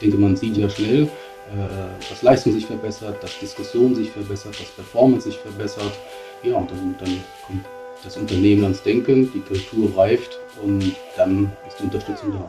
Ich denke, man sieht ja schnell, äh, dass Leistung sich verbessert, dass Diskussion sich verbessert, dass Performance sich verbessert. Ja, und dann, dann kommt das Unternehmen ans Denken, die Kultur reift und dann ist die Unterstützung da.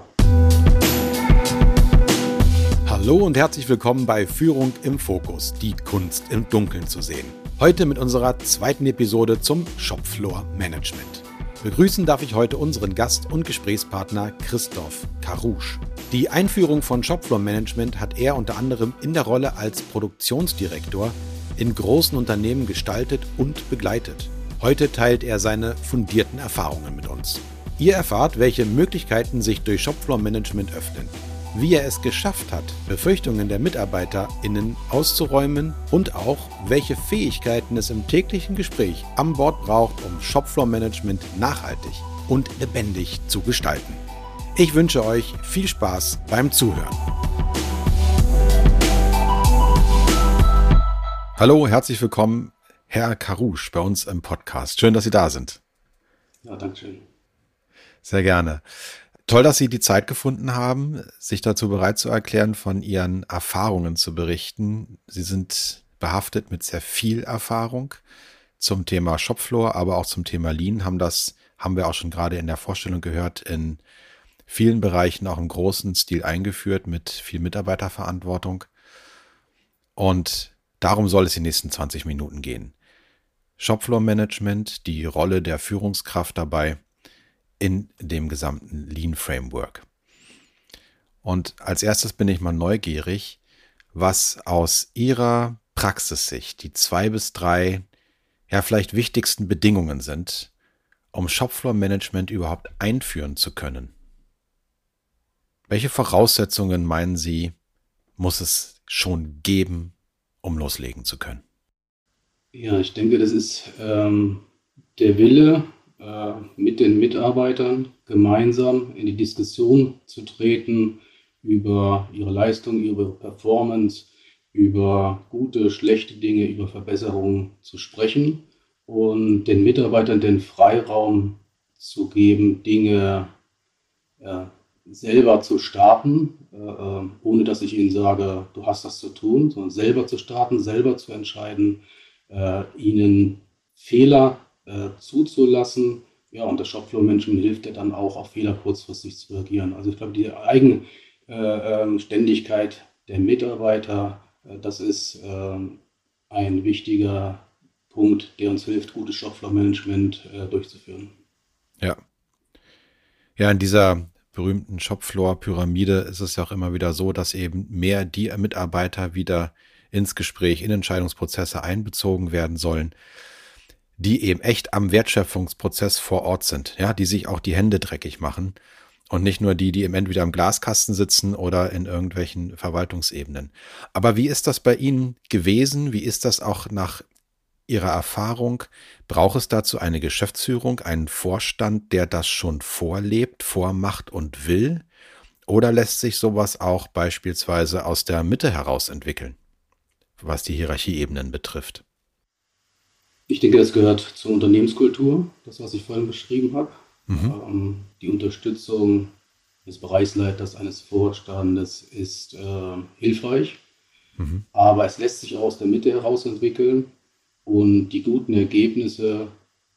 Hallo und herzlich willkommen bei Führung im Fokus, die Kunst im Dunkeln zu sehen. Heute mit unserer zweiten Episode zum Shopfloor Management. Begrüßen darf ich heute unseren Gast und Gesprächspartner Christoph Karouche. Die Einführung von Shopfloor Management hat er unter anderem in der Rolle als Produktionsdirektor in großen Unternehmen gestaltet und begleitet. Heute teilt er seine fundierten Erfahrungen mit uns. Ihr erfahrt, welche Möglichkeiten sich durch Shopfloor Management öffnen, wie er es geschafft hat, Befürchtungen der MitarbeiterInnen auszuräumen und auch, welche Fähigkeiten es im täglichen Gespräch an Bord braucht, um Shopfloor Management nachhaltig und lebendig zu gestalten. Ich wünsche euch viel Spaß beim Zuhören. Hallo, herzlich willkommen Herr Karouche bei uns im Podcast. Schön, dass Sie da sind. Ja, danke schön. Sehr gerne. Toll, dass Sie die Zeit gefunden haben, sich dazu bereit zu erklären, von Ihren Erfahrungen zu berichten. Sie sind behaftet mit sehr viel Erfahrung zum Thema Shopfloor, aber auch zum Thema Lean, haben das, haben wir auch schon gerade in der Vorstellung gehört, in vielen Bereichen auch im großen Stil eingeführt mit viel Mitarbeiterverantwortung. Und darum soll es die nächsten 20 Minuten gehen. Shopfloor Management, die Rolle der Führungskraft dabei in dem gesamten Lean Framework. Und als erstes bin ich mal neugierig, was aus Ihrer Praxissicht die zwei bis drei, ja vielleicht wichtigsten Bedingungen sind, um Shopfloor Management überhaupt einführen zu können. Welche Voraussetzungen meinen Sie, muss es schon geben, um loslegen zu können? Ja, ich denke, das ist ähm, der Wille, äh, mit den Mitarbeitern gemeinsam in die Diskussion zu treten über ihre Leistung, ihre Performance, über gute, schlechte Dinge, über Verbesserungen zu sprechen und den Mitarbeitern den Freiraum zu geben, Dinge äh, selber zu starten, äh, äh ohne dass ich ihnen sage, du hast das zu tun, sondern selber zu starten, selber zu entscheiden, äh, ihnen Fehler äh, zuzulassen. Ja, und das Shopfloor-Management hilft ja dann auch, auf Fehler kurzfristig zu reagieren. Also ich glaube, die eigene äh, ähm, Ständigkeit der Mitarbeiter, äh, das ist ein wichtiger Punkt, der uns hilft, gutes Shopfloor-Management äh, durchzuführen. Ja. Ja, in dieser berühmten Shopfloor-Pyramide ist es ja auch immer wieder so, dass eben mehr die Mitarbeiter wieder ins Gespräch, in Entscheidungsprozesse einbezogen werden sollen, die eben echt am Wertschöpfungsprozess vor Ort sind, ja, die sich auch die Hände dreckig machen und nicht nur die, die im entweder am Glaskasten sitzen oder in irgendwelchen Verwaltungsebenen. Aber wie ist das bei Ihnen gewesen? Wie ist das auch nach Ihrer Erfahrung? Braucht es dazu eine Geschäftsführung, einen Vorstand, der das schon vorlebt, vormacht und will? Oder lässt sich sowas auch beispielsweise aus der Mitte heraus entwickeln? was die Hierarchieebenen betrifft? Ich denke, das gehört zur Unternehmenskultur, das, was ich vorhin beschrieben habe. Mhm. Ähm, die Unterstützung des Bereichsleiters, eines Vorstandes ist äh, hilfreich, mhm. aber es lässt sich auch aus der Mitte heraus entwickeln und die guten Ergebnisse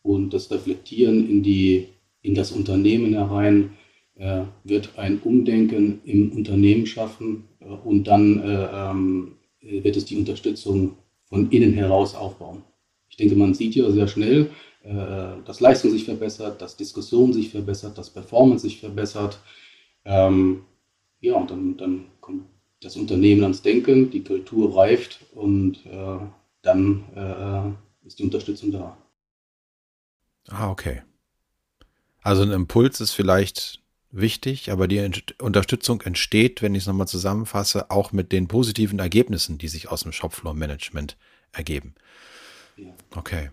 und das Reflektieren in, die, in das Unternehmen herein äh, wird ein Umdenken im Unternehmen schaffen äh, und dann äh, ähm, äh, wird es die Unterstützung von innen heraus aufbauen. Ich denke, man sieht ja sehr schnell, äh, dass Leistung sich verbessert, dass Diskussion sich verbessert, dass Performance sich verbessert. Ähm, ja, und dann, dann kommt das Unternehmen ans Denken, die Kultur reift und äh, dann äh, ist die Unterstützung da. Ah, okay. Also ein Impuls ist vielleicht wichtig, aber die Unterstützung entsteht, wenn ich es nochmal zusammenfasse, auch mit den positiven Ergebnissen, die sich aus dem Shopfloor-Management ergeben. Okay.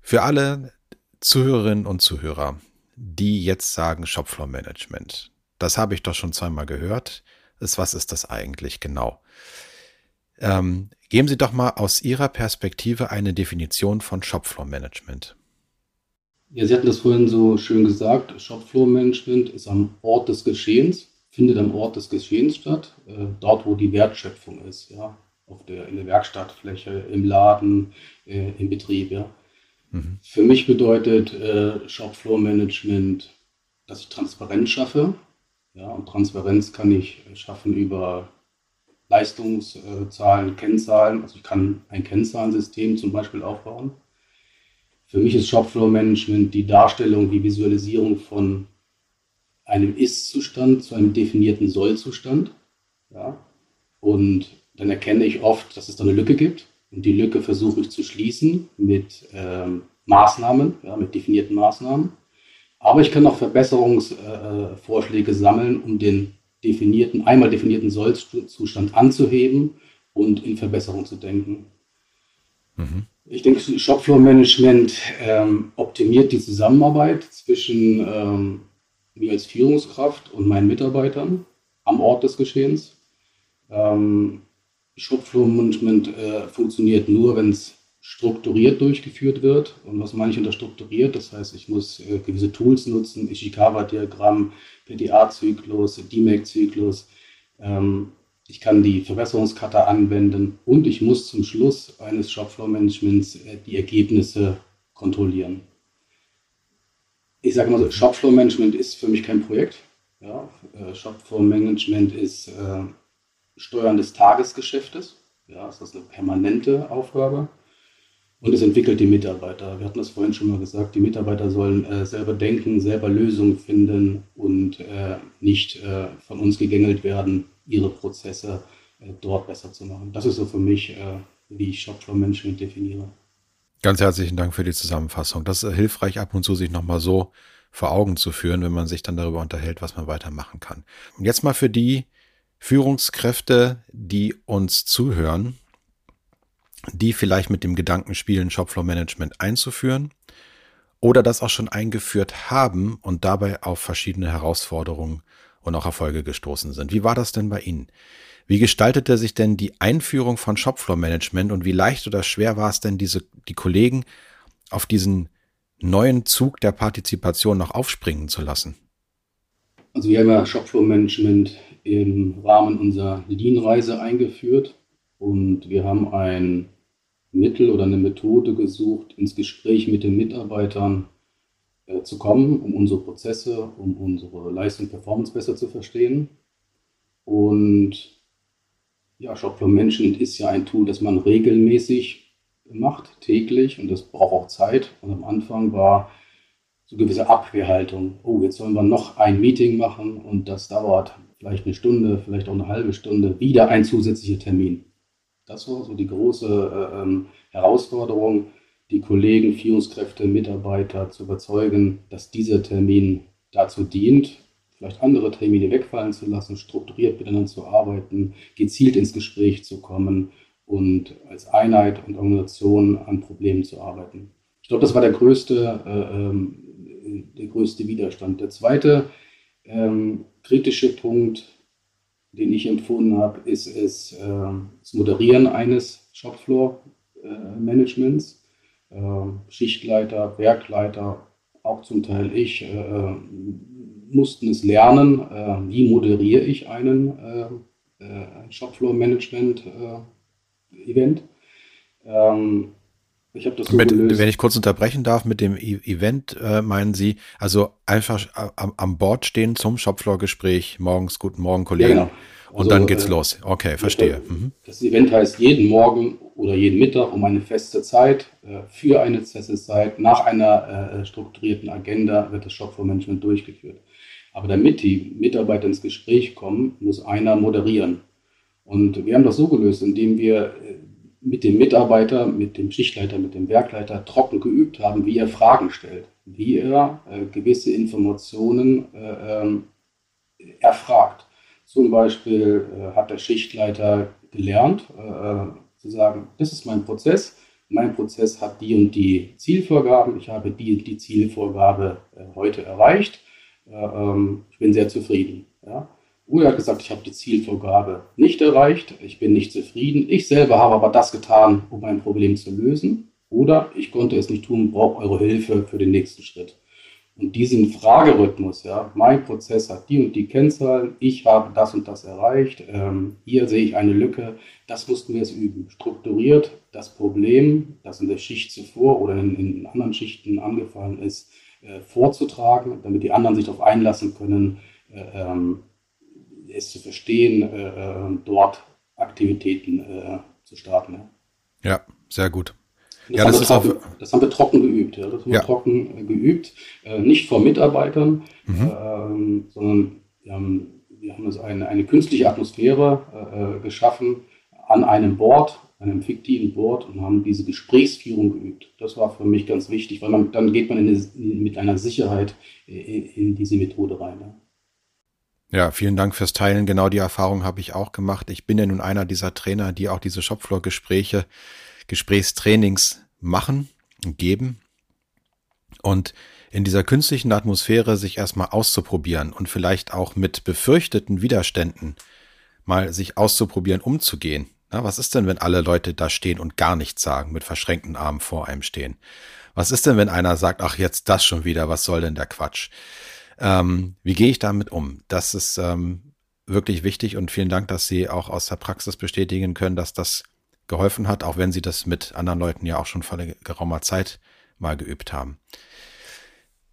Für alle Zuhörerinnen und Zuhörer, die jetzt sagen Shopfloor-Management, das habe ich doch schon zweimal gehört. Ist, was ist das eigentlich genau? Ähm, geben Sie doch mal aus Ihrer Perspektive eine Definition von Shopfloor-Management. Ja, Sie hatten das vorhin so schön gesagt, Shopfloor-Management ist am Ort des Geschehens. findet am Ort des Geschehens statt, äh, dort wo die Wertschöpfung ist, ja, auf der, in der Werkstattfläche, im Laden, äh, im Betrieb, ja. Mhm. Für mich bedeutet äh, Shopfloor Management, dass ich Transparenz schaffe, ja, und Transparenz kann ich schaffen über Leistungszahlen, Kennzahlen. Also ich kann ein Kennzahlensystem zum Beispiel aufbauen. Für mich ist Shopfloor Management die Darstellung, die Visualisierung von einem Ist-Zustand zu einem definierten Soll-Zustand. Ja? Und dann erkenne ich oft, dass es da eine Lücke gibt. Und die Lücke versuche ich zu schließen mit ähm, Maßnahmen, ja, mit definierten Maßnahmen. Aber ich kann auch Verbesserungsvorschläge äh, sammeln, um den definierten, einmal definierten Sollzustand anzuheben und in Verbesserung zu denken. Mhm. Ich denke, Shopfloor-Management ähm, optimiert die Zusammenarbeit zwischen ähm, mir als Führungskraft und meinen Mitarbeitern am Ort des Geschehens. Ähm, Shopfloor-Management äh, funktioniert nur, wenn es strukturiert durchgeführt wird. Und was meine ich unter strukturiert? Das heißt, ich muss äh, gewisse Tools nutzen, Ishikawa-Diagramm, PDA-Zyklus, DMAC-Zyklus. Ähm, ich kann die Verbesserungskarte anwenden und ich muss zum Schluss eines Shopfloor-Managements äh, die Ergebnisse kontrollieren. Ich sage mal so, Shopfloor-Management ist für mich kein Projekt. Ja, äh, Shopfloor-Management ist äh, Steuern des Tagesgeschäftes. Ja, das ist eine permanente Aufgabe. Und es entwickelt die Mitarbeiter. Wir hatten das vorhin schon mal gesagt, die Mitarbeiter sollen äh, selber denken, selber Lösungen finden und äh, nicht äh, von uns gegängelt werden, ihre Prozesse äh, dort besser zu machen. Das ist so für mich, äh, wie ich Shopfloor Management definiere. Ganz herzlichen Dank für die Zusammenfassung. Das ist hilfreich, ab und zu sich nochmal so vor Augen zu führen, wenn man sich dann darüber unterhält, was man weitermachen kann. Und jetzt mal für die Führungskräfte, die uns zuhören die vielleicht mit dem Gedanken spielen, Shopfloor Management einzuführen oder das auch schon eingeführt haben und dabei auf verschiedene Herausforderungen und auch Erfolge gestoßen sind. Wie war das denn bei Ihnen? Wie gestaltete sich denn die Einführung von Shopfloor Management und wie leicht oder schwer war es denn, diese, die Kollegen auf diesen neuen Zug der Partizipation noch aufspringen zu lassen? Also wir haben ja Shopfloor Management im Rahmen unserer Lean-Reise eingeführt und wir haben ein Mittel oder eine Methode gesucht, ins Gespräch mit den Mitarbeitern äh, zu kommen, um unsere Prozesse, um unsere Leistung, Performance besser zu verstehen. Und ja, Shop für Menschen ist ja ein Tool, das man regelmäßig macht, täglich, und das braucht auch Zeit. Und am Anfang war so gewisse Abwehrhaltung. Oh, jetzt sollen wir noch ein Meeting machen und das dauert vielleicht eine Stunde, vielleicht auch eine halbe Stunde, wieder ein zusätzlicher Termin. Das war so die große äh, ähm, Herausforderung, die Kollegen, Führungskräfte, Mitarbeiter zu überzeugen, dass dieser Termin dazu dient, vielleicht andere Termine wegfallen zu lassen, strukturiert miteinander zu arbeiten, gezielt ins Gespräch zu kommen und als Einheit und Organisation an Problemen zu arbeiten. Ich glaube, das war der größte, äh, ähm, der größte Widerstand. Der zweite ähm, kritische Punkt den ich empfunden habe, ist es äh, das Moderieren eines Shopfloor-Managements. Äh, Schichtleiter, Werkleiter, auch zum Teil ich, äh, äh mussten es lernen, äh, wie moderiere ich einen äh, Shopfloor-Management-Event. Ähm, ich habe das so mit, Wenn ich kurz unterbrechen darf, mit dem e Event äh, meinen Sie, also einfach am, am Bord stehen zum Shopfloor-Gespräch, morgens, guten Morgen, Kollegen. Ja, genau. Und also, dann geht's äh, los. Okay, verstehe. Mhm. Das Event heißt jeden Morgen oder jeden Mittag um eine feste Zeit, äh, für eine feste Zeit, nach einer äh, strukturierten Agenda wird das Shopfloor-Management durchgeführt. Aber damit die Mitarbeiter ins Gespräch kommen, muss einer moderieren. Und wir haben das so gelöst, indem wir äh, mit dem Mitarbeiter, mit dem Schichtleiter, mit dem Werkleiter trocken geübt haben, wie er Fragen stellt, wie er äh, gewisse Informationen äh, ähm, erfragt. Zum Beispiel äh, hat der Schichtleiter gelernt, äh, äh, zu sagen, das ist mein Prozess, mein Prozess hat die und die Zielvorgaben, ich habe die und die Zielvorgabe äh, heute erreicht, ähm, ich bin sehr zufrieden. Ja? Hat gesagt, ich habe die Zielvorgabe nicht erreicht, ich bin nicht zufrieden. Ich selber habe aber das getan, um ein Problem zu lösen. Oder ich konnte es nicht tun, brauche eure Hilfe für den nächsten Schritt. Und diesen Fragerhythmus, ja, mein Prozess hat die und die Kennzahlen, ich habe das und das erreicht, ähm, hier sehe ich eine Lücke, das mussten wir jetzt üben. Strukturiert das Problem, das in der Schicht zuvor oder in, in anderen Schichten angefallen ist, äh, vorzutragen, damit die anderen sich darauf einlassen können, äh, ähm, es zu verstehen, äh, äh dort Aktivitäten äh, zu starten. Ja, sehr gut. Das, ja, haben das, trocken, das haben wir trocken geübt. Ja. Das haben ja. wir trocken geübt. Nicht vor Mitarbeitern, mhm. ähm, sondern wir haben, wir haben eine, eine künstliche Atmosphäre geschaffen an einem Board, einem fiktiven Board und haben diese Gesprächsführung geübt. Das war für mich ganz wichtig, weil man, dann geht man eine, mit einer Sicherheit in, in diese Methode rein. Ja. Ja, vielen Dank fürs Teilen. Genau die Erfahrung habe ich auch gemacht. Ich bin ja nun einer dieser Trainer, die auch diese Shopfloor-Gespräche Gesprächstrainings machen und geben und in dieser künstlichen Atmosphäre sich erstmal auszuprobieren und vielleicht auch mit befürchteten Widerständen mal sich auszuprobieren, umzugehen. Na, was ist denn, wenn alle Leute da stehen und gar nichts sagen, mit verschränkten Armen vor einem stehen? Was ist denn, wenn einer sagt, ach, jetzt das schon wieder, was soll denn der Quatsch? Ähm, wie gehe ich damit um? Das ist ähm, wirklich wichtig und vielen Dank, dass Sie auch aus der Praxis bestätigen können, dass das geholfen hat, auch wenn sie das mit anderen Leuten ja auch schon vor geraumer Zeit mal geübt haben.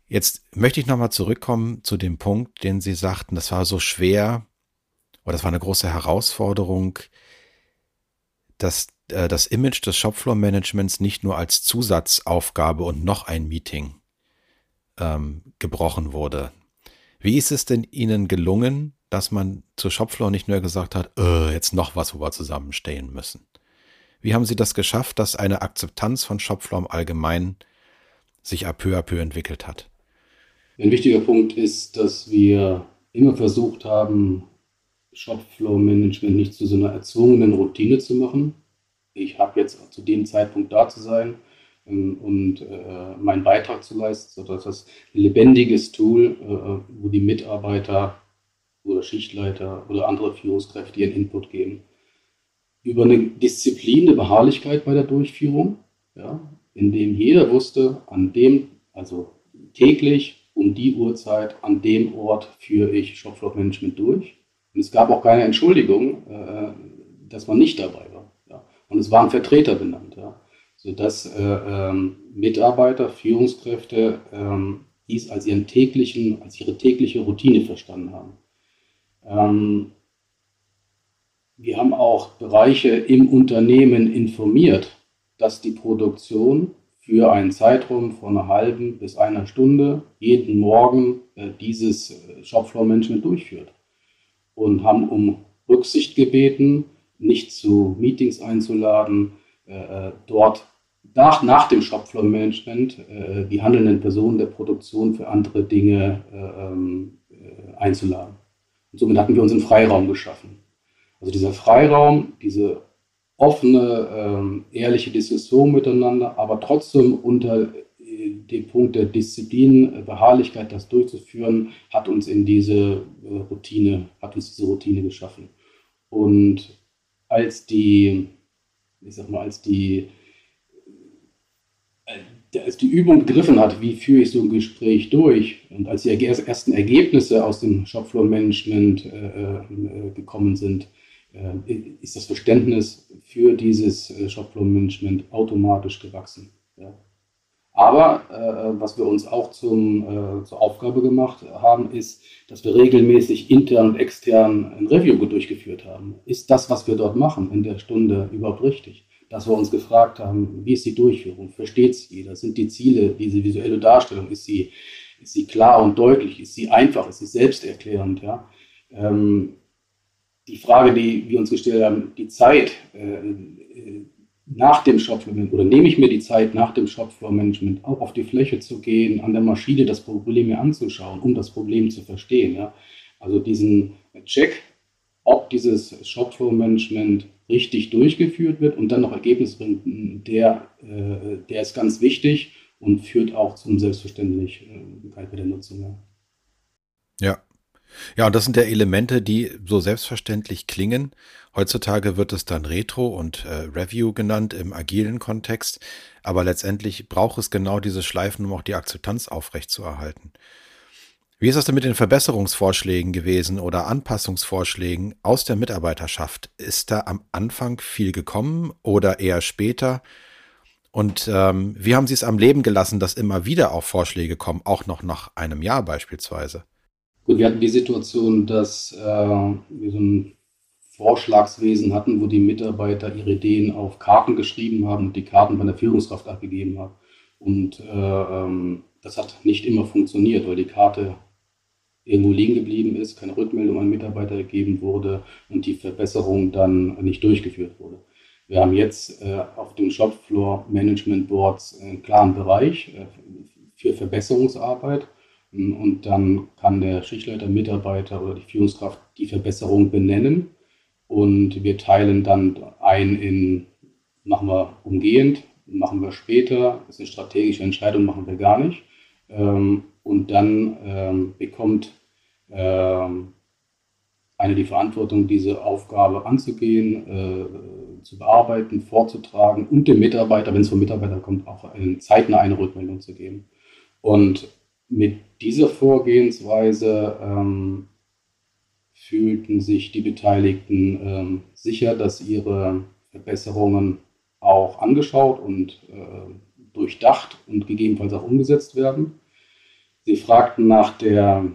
Jetzt möchte ich nochmal zurückkommen zu dem Punkt, den Sie sagten, das war so schwer oder das war eine große Herausforderung, dass äh, das Image des Shopfloor-Managements nicht nur als Zusatzaufgabe und noch ein Meeting ähm, gebrochen wurde. Wie ist es denn Ihnen gelungen, dass man zu Shopfloor nicht nur gesagt hat, äh, jetzt noch was, wo wir zusammenstehen müssen? Wie haben Sie das geschafft, dass eine Akzeptanz von Shopfloor im Allgemeinen sich à peu à peu entwickelt hat? Ein wichtiger Punkt ist, dass wir immer versucht haben, Shopflow-Management nicht zu so einer erzwungenen Routine zu machen. Ich habe jetzt zu dem Zeitpunkt da zu sein und äh, meinen Beitrag zu leisten, sodass das ein lebendiges Tool, äh, wo die Mitarbeiter oder Schichtleiter oder andere Führungskräfte ihren Input geben über eine Disziplin, eine Beharrlichkeit bei der Durchführung, ja, in dem jeder wusste, an dem, also täglich um die Uhrzeit, an dem Ort führe ich Shopfloor-Management durch. Und es gab auch keine Entschuldigung, äh, dass man nicht dabei war. Ja. Und es waren Vertreter benannt, ja, sodass äh, ähm, Mitarbeiter, Führungskräfte ähm, dies als ihren täglichen, als ihre tägliche Routine verstanden haben. Ähm, wir haben auch Bereiche im Unternehmen informiert, dass die Produktion für einen Zeitraum von einer halben bis einer Stunde jeden Morgen äh, dieses äh, Shopfloor-Management durchführt und haben um Rücksicht gebeten, nicht zu Meetings einzuladen, äh, äh dort nach, nach dem Shopfloor-Management äh, die handelnden Personen der Produktion für andere Dinge äh, ähm, einzuladen. Und somit hatten wir uns einen Freiraum geschaffen. Also dieser Freiraum, diese offene, ähm, ehrliche Diskussion miteinander, aber trotzdem unter äh, dem Punkt der Disziplin, äh, Beharrlichkeit, das durchzuführen, hat uns in diese äh, Routine, hat uns diese Routine geschaffen. Und als die, ich sag mal, als die, als die Übung begriffen hat, wie führe ich so ein Gespräch durch und als die ersten Ergebnisse aus dem Shopfloor-Management äh, äh, gekommen sind, äh, ist das Verständnis für dieses äh, Shopfloor-Management automatisch gewachsen. Ja. Aber äh, was wir uns auch zum, äh, zur Aufgabe gemacht haben, ist, dass wir regelmäßig intern und extern ein Review durchgeführt haben. Ist das, was wir dort machen in der Stunde überhaupt richtig? Dass wir uns gefragt haben, wie ist die Durchführung? Versteht es jeder? Sind die Ziele, diese visuelle Darstellung, ist sie, ist sie klar und deutlich? Ist sie einfach? Ist sie selbsterklärend? Ja? Ähm, die Frage, die wir uns gestellt haben, die Zeit äh, äh nach dem Shopfloor-Management oder nehme ich mir die Zeit nach dem Shopfloor-Management auch auf die Fläche zu gehen, an der Maschine das Problem mir anzuschauen, um das Problem zu verstehen. Ja? Also diesen Check, ob dieses Shopfloor-Management richtig durchgeführt wird und dann noch Ergebnisse bringt, der, äh, der ist ganz wichtig und führt auch zum Selbstverständlichkeit bei der Nutzung. Ja. ja. Ja, und das sind ja Elemente, die so selbstverständlich klingen. Heutzutage wird es dann Retro und äh, Review genannt im agilen Kontext, aber letztendlich braucht es genau diese Schleifen, um auch die Akzeptanz aufrechtzuerhalten. Wie ist das denn mit den Verbesserungsvorschlägen gewesen oder Anpassungsvorschlägen aus der Mitarbeiterschaft? Ist da am Anfang viel gekommen oder eher später? Und ähm, wie haben Sie es am Leben gelassen, dass immer wieder auch Vorschläge kommen, auch noch nach einem Jahr beispielsweise? Gut, wir hatten die Situation, dass äh, wir so ein Vorschlagswesen hatten, wo die Mitarbeiter ihre Ideen auf Karten geschrieben haben und die Karten bei der Führungskraft abgegeben haben. Und äh, ähm, das hat nicht immer funktioniert, weil die Karte irgendwo liegen geblieben ist, keine Rückmeldung an Mitarbeiter gegeben wurde und die Verbesserung dann nicht durchgeführt wurde. Wir haben jetzt äh, auf dem Shopfloor Management Boards einen klaren Bereich äh, für Verbesserungsarbeit und dann kann der Schichtleiter, Mitarbeiter oder die Führungskraft die Verbesserung benennen und wir teilen dann ein in, machen wir umgehend, machen wir später, das ist eine strategische Entscheidung, machen wir gar nicht. Ähm, und dann ähm, bekommt ähm, eine die Verantwortung, diese Aufgabe anzugehen, äh, zu bearbeiten, vorzutragen und dem Mitarbeiter, wenn es vom Mitarbeiter kommt, auch zeitnah eine Rückmeldung zu geben. Und mit dieser Vorgehensweise ähm, fühlten sich die Beteiligten ähm, sicher, dass ihre Verbesserungen auch angeschaut und äh, durchdacht und gegebenenfalls auch umgesetzt werden. Sie fragten nach der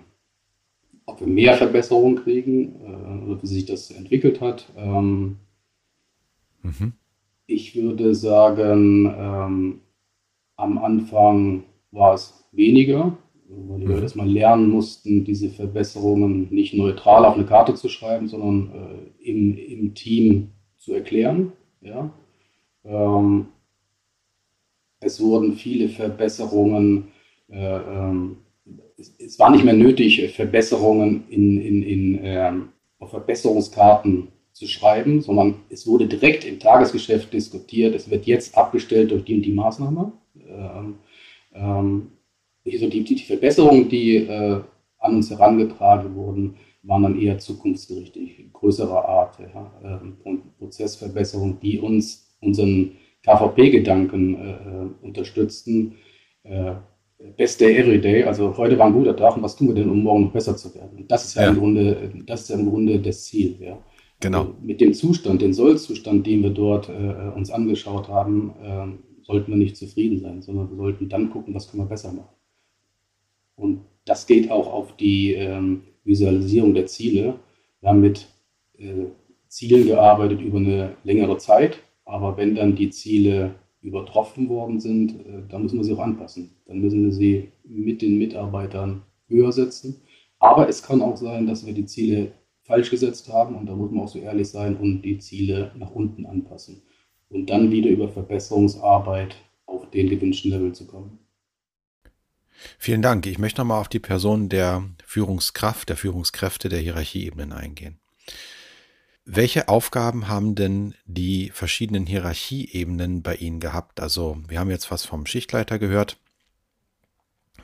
ob wir mehr Verbesserungen kriegen äh, oder wie sich das entwickelt hat. Ähm, mhm. Ich würde sagen, ähm, am Anfang war es weniger, weil die Leute erstmal lernen mussten, diese Verbesserungen nicht neutral auf eine Karte zu schreiben, sondern äh, im, im Team zu erklären. Ja? Ähm, es wurden viele Verbesserungen äh, ähm, es, es, war nicht mehr nötig, Verbesserungen in, in, in, ähm, auf Verbesserungskarten zu schreiben, sondern es wurde direkt im Tagesgeschäft diskutiert. Es wird jetzt abgestellt durch die und die Maßnahme. Ähm, ähm, also die, die, Verbesserungen, die äh, an uns herangetragen wurden, waren dann eher zukunftsgerichtet, größerer Art, ja, äh, Prozessverbesserungen, die uns unseren KVP-Gedanken äh, äh, unterstützten. Äh, Best Day Every Day, also heute war ein guter Tag und was tun wir denn, um morgen noch besser zu werden? Und das ist ja, ja. im Grunde, das ist ja im Grunde das Ziel, ja. Genau. Also mit dem Zustand, den Sollzustand, den wir dort äh, uns angeschaut haben, äh, sollten wir nicht zufrieden sein, sondern wir sollten dann gucken, was können wir besser machen. Und das geht auch auf die ähm, Visualisierung der Ziele. Wir haben mit äh, Zielen gearbeitet über eine längere Zeit, aber wenn dann die Ziele übertroffen worden sind, äh, dann müssen wir sie auch anpassen. Dann müssen wir sie mit den Mitarbeitern höher setzen. Aber es kann auch sein, dass wir die Ziele falsch gesetzt haben und da muss man auch so ehrlich sein und die Ziele nach unten anpassen. Und dann wieder über Verbesserungsarbeit auf den gewünschten Level zu kommen. Vielen Dank. Ich möchte nochmal auf die Person der Führungskraft, der Führungskräfte der Hierarchieebenen eingehen. Welche Aufgaben haben denn die verschiedenen Hierarchieebenen bei Ihnen gehabt? Also wir haben jetzt was vom Schichtleiter gehört.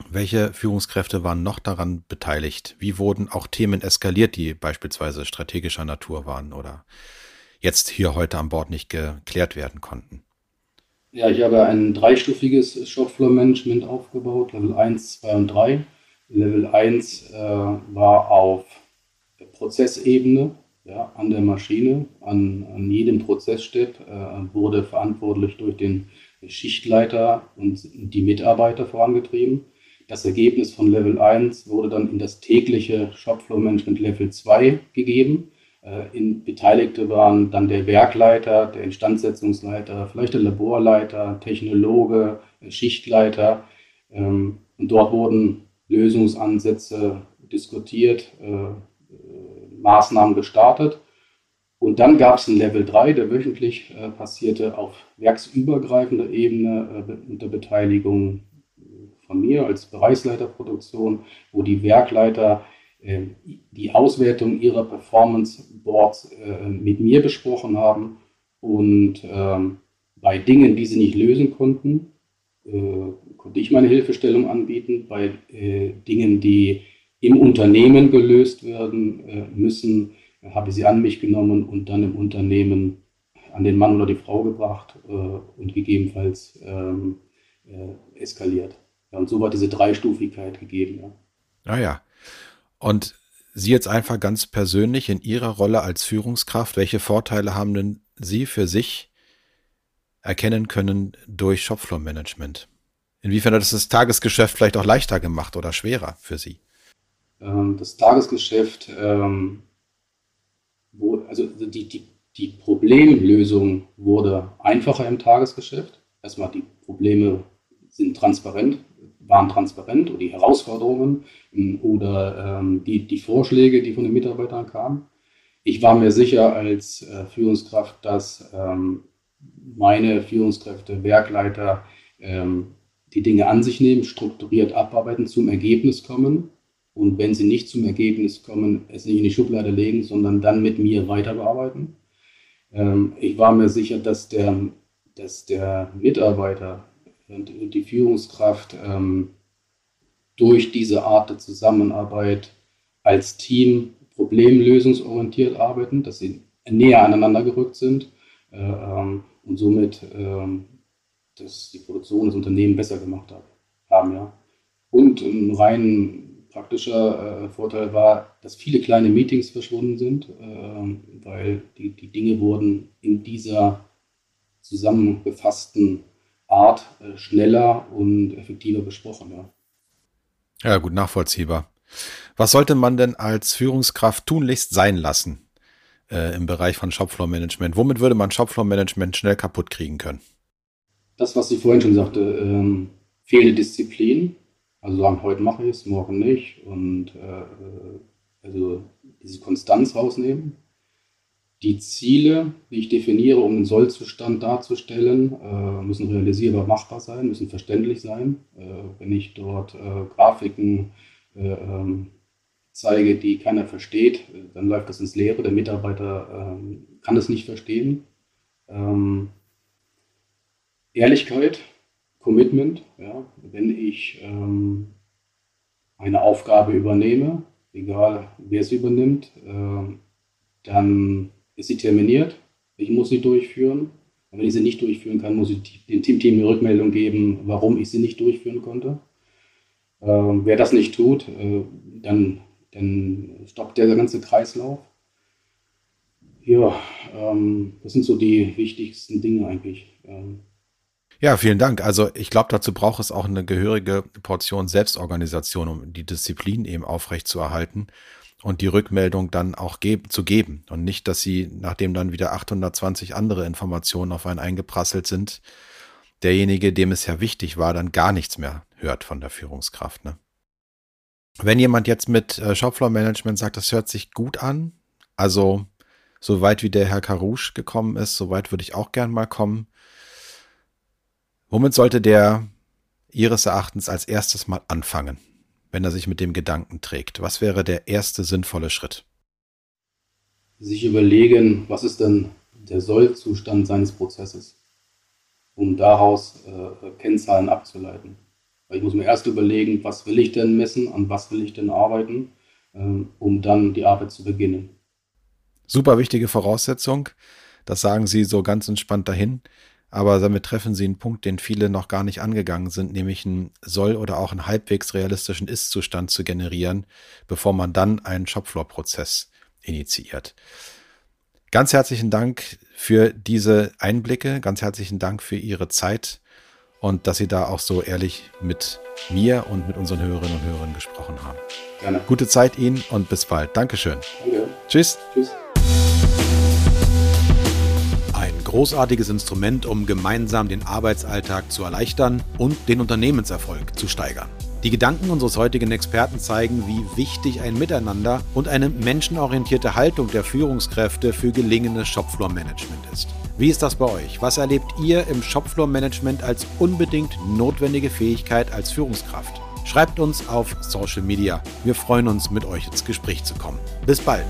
Welche Führungskräfte waren noch daran beteiligt? Wie wurden auch Themen eskaliert, die beispielsweise strategischer Natur waren oder jetzt hier heute an Bord nicht geklärt werden konnten? Ja, ich habe ein dreistufiges Shopfloor-Management aufgebaut, Level 1, 2 und 3. Level 1 äh, war auf Prozessebene, ja, an der Maschine, an, an jedem Prozessstep, äh, wurde verantwortlich durch den Schichtleiter und die Mitarbeiter vorangetrieben. Das Ergebnis von Level 1 wurde dann in das tägliche Shopfloor Management Level 2 gegeben. Äh, in Beteiligte waren dann der Werkleiter, der Instandsetzungsleiter, vielleicht der Laborleiter, Technologe, Schichtleiter. Ähm, und dort wurden Lösungsansätze diskutiert, äh, Maßnahmen gestartet. Und dann gab es ein Level 3, der wöchentlich äh, passierte auf werksübergreifender Ebene äh, unter Beteiligung von mir als Bereichsleiter Produktion, wo die Werkleiter äh, die Auswertung ihrer Performance Boards äh, mit mir besprochen haben und ähm, bei Dingen, die sie nicht lösen konnten, äh, konnte ich meine Hilfestellung anbieten. Bei äh, Dingen, die im Unternehmen gelöst werden müssen, habe ich sie an mich genommen und dann im Unternehmen an den Mann oder die Frau gebracht und gegebenenfalls ähm, äh, eskaliert. Und so war diese Dreistufigkeit gegeben. Ah ja. Und Sie jetzt einfach ganz persönlich in Ihrer Rolle als Führungskraft, welche Vorteile haben denn Sie für sich erkennen können durch Shopfloor-Management? Inwiefern hat es das Tagesgeschäft vielleicht auch leichter gemacht oder schwerer für Sie? Ähm, das Tagesgeschäft, ähm, wo, also die, die, die Problemlösung wurde einfacher im Tagesgeschäft. Erstmal die Probleme sind transparent, waren transparent oder die Herausforderungen ähm, oder ähm, die, die Vorschläge, die von den Mitarbeitern kamen. Ich war mir sicher als äh, Führungskraft, dass ähm, meine Führungskräfte, Werkleiter die Dinge an sich nehmen, strukturiert abarbeiten, zum Ergebnis kommen und wenn sie nicht zum Ergebnis kommen, es nicht in die Schublade legen, sondern dann mit mir weiter bearbeiten. Ich war mir sicher, dass der, dass der Mitarbeiter und die Führungskraft ähm, durch diese Art der Zusammenarbeit als Team problemlösungsorientiert arbeiten, dass sie näher aneinander gerückt sind äh, ähm, und somit ähm, dass die Produktion des Unternehmens besser gemacht hat, haben. Ja. Und ein rein praktischer äh, Vorteil war, dass viele kleine Meetings verschwunden sind, äh, weil die, die Dinge wurden in dieser zusammengefassten Art äh, schneller und effektiver besprochen. Ja. ja, gut, nachvollziehbar. Was sollte man denn als Führungskraft tunlichst sein lassen äh, im Bereich von Shopfloor-Management? Womit würde man Shopfloor-Management schnell kaputt kriegen können? Das, was ich vorhin schon sagte, ähm, fehlende Disziplin. Also sagen, heute mache ich es, morgen nicht. Und äh, äh also diese Konstanz rausnehmen die Ziele, die ich definiere, um den Sollzustand darzustellen, äh, müssen realisierbar machbar sein, müssen verständlich sein. Äh, wenn ich dort äh, Grafiken äh, ähm, zeige, die keiner versteht, dann läuft das ins Leere. Der Mitarbeiter ähm, kann es nicht verstehen. Ähm, Ehrlichkeit, Commitment, ja, wenn ich eine Aufgabe übernehme, egal wer es übernimmt, dann ist sie terminiert. Ich muss sie durchführen. Und wenn ich sie nicht durchführen kann, muss ich dem Team eine Rückmeldung geben, warum ich sie nicht durchführen konnte. Ähm, wer das nicht tut, äh, dann, dann stoppt der ganze Kreislauf. Ja, ähm, das sind so die wichtigsten Dinge eigentlich. Ähm. Ja, vielen Dank. Also ich glaube, dazu braucht es auch eine gehörige Portion Selbstorganisation, um die Disziplin eben aufrechtzuerhalten und die Rückmeldung dann auch geben, zu geben und nicht, dass sie, nachdem dann wieder 820 andere Informationen auf einen eingeprasselt sind, derjenige, dem es ja wichtig war, dann gar nichts mehr hört von der Führungskraft. Ne? Wenn jemand jetzt mit äh, Shopfloor Management sagt, das hört sich gut an, also so weit wie der Herr Karouche gekommen ist, so weit würde ich auch gern mal kommen. Womit sollte der Ihres Erachtens als erstes mal anfangen? Wenn er sich mit dem Gedanken trägt? Was wäre der erste sinnvolle Schritt? Sich überlegen, was ist denn der Sollzustand seines Prozesses, um daraus äh, Kennzahlen abzuleiten. Weil ich muss mir erst überlegen, was will ich denn messen, an was will ich denn arbeiten, äh, um dann die Arbeit zu beginnen. Super wichtige Voraussetzung. Das sagen Sie so ganz entspannt dahin. Aber damit treffen sie einen Punkt, den viele noch gar nicht angegangen sind, nämlich einen Soll- oder auch einen halbwegs realistischen Ist-Zustand zu generieren, bevor man dann einen Shopfloor-Prozess initiiert. Ganz herzlichen Dank für diese Einblicke, ganz herzlichen Dank für Ihre Zeit und dass Sie da auch so ehrlich mit mir und mit unseren Hörerinnen und Hörern gesprochen haben. Gerne. Gute Zeit Ihnen und bis bald. Dankeschön. Danke. Tschüss. Tschüss großartiges Instrument, um gemeinsam den Arbeitsalltag zu erleichtern und den Unternehmenserfolg zu steigern. Die Gedanken unseres heutigen Experten zeigen, wie wichtig ein Miteinander und eine menschenorientierte Haltung der Führungskräfte für gelingendes Shopfloor-Management ist. Wie ist das bei euch? Was erlebt ihr im Shopfloor-Management als unbedingt notwendige Fähigkeit als Führungskraft? Schreibt uns auf Social Media. Wir freuen uns, mit euch ins Gespräch zu kommen. Bis bald.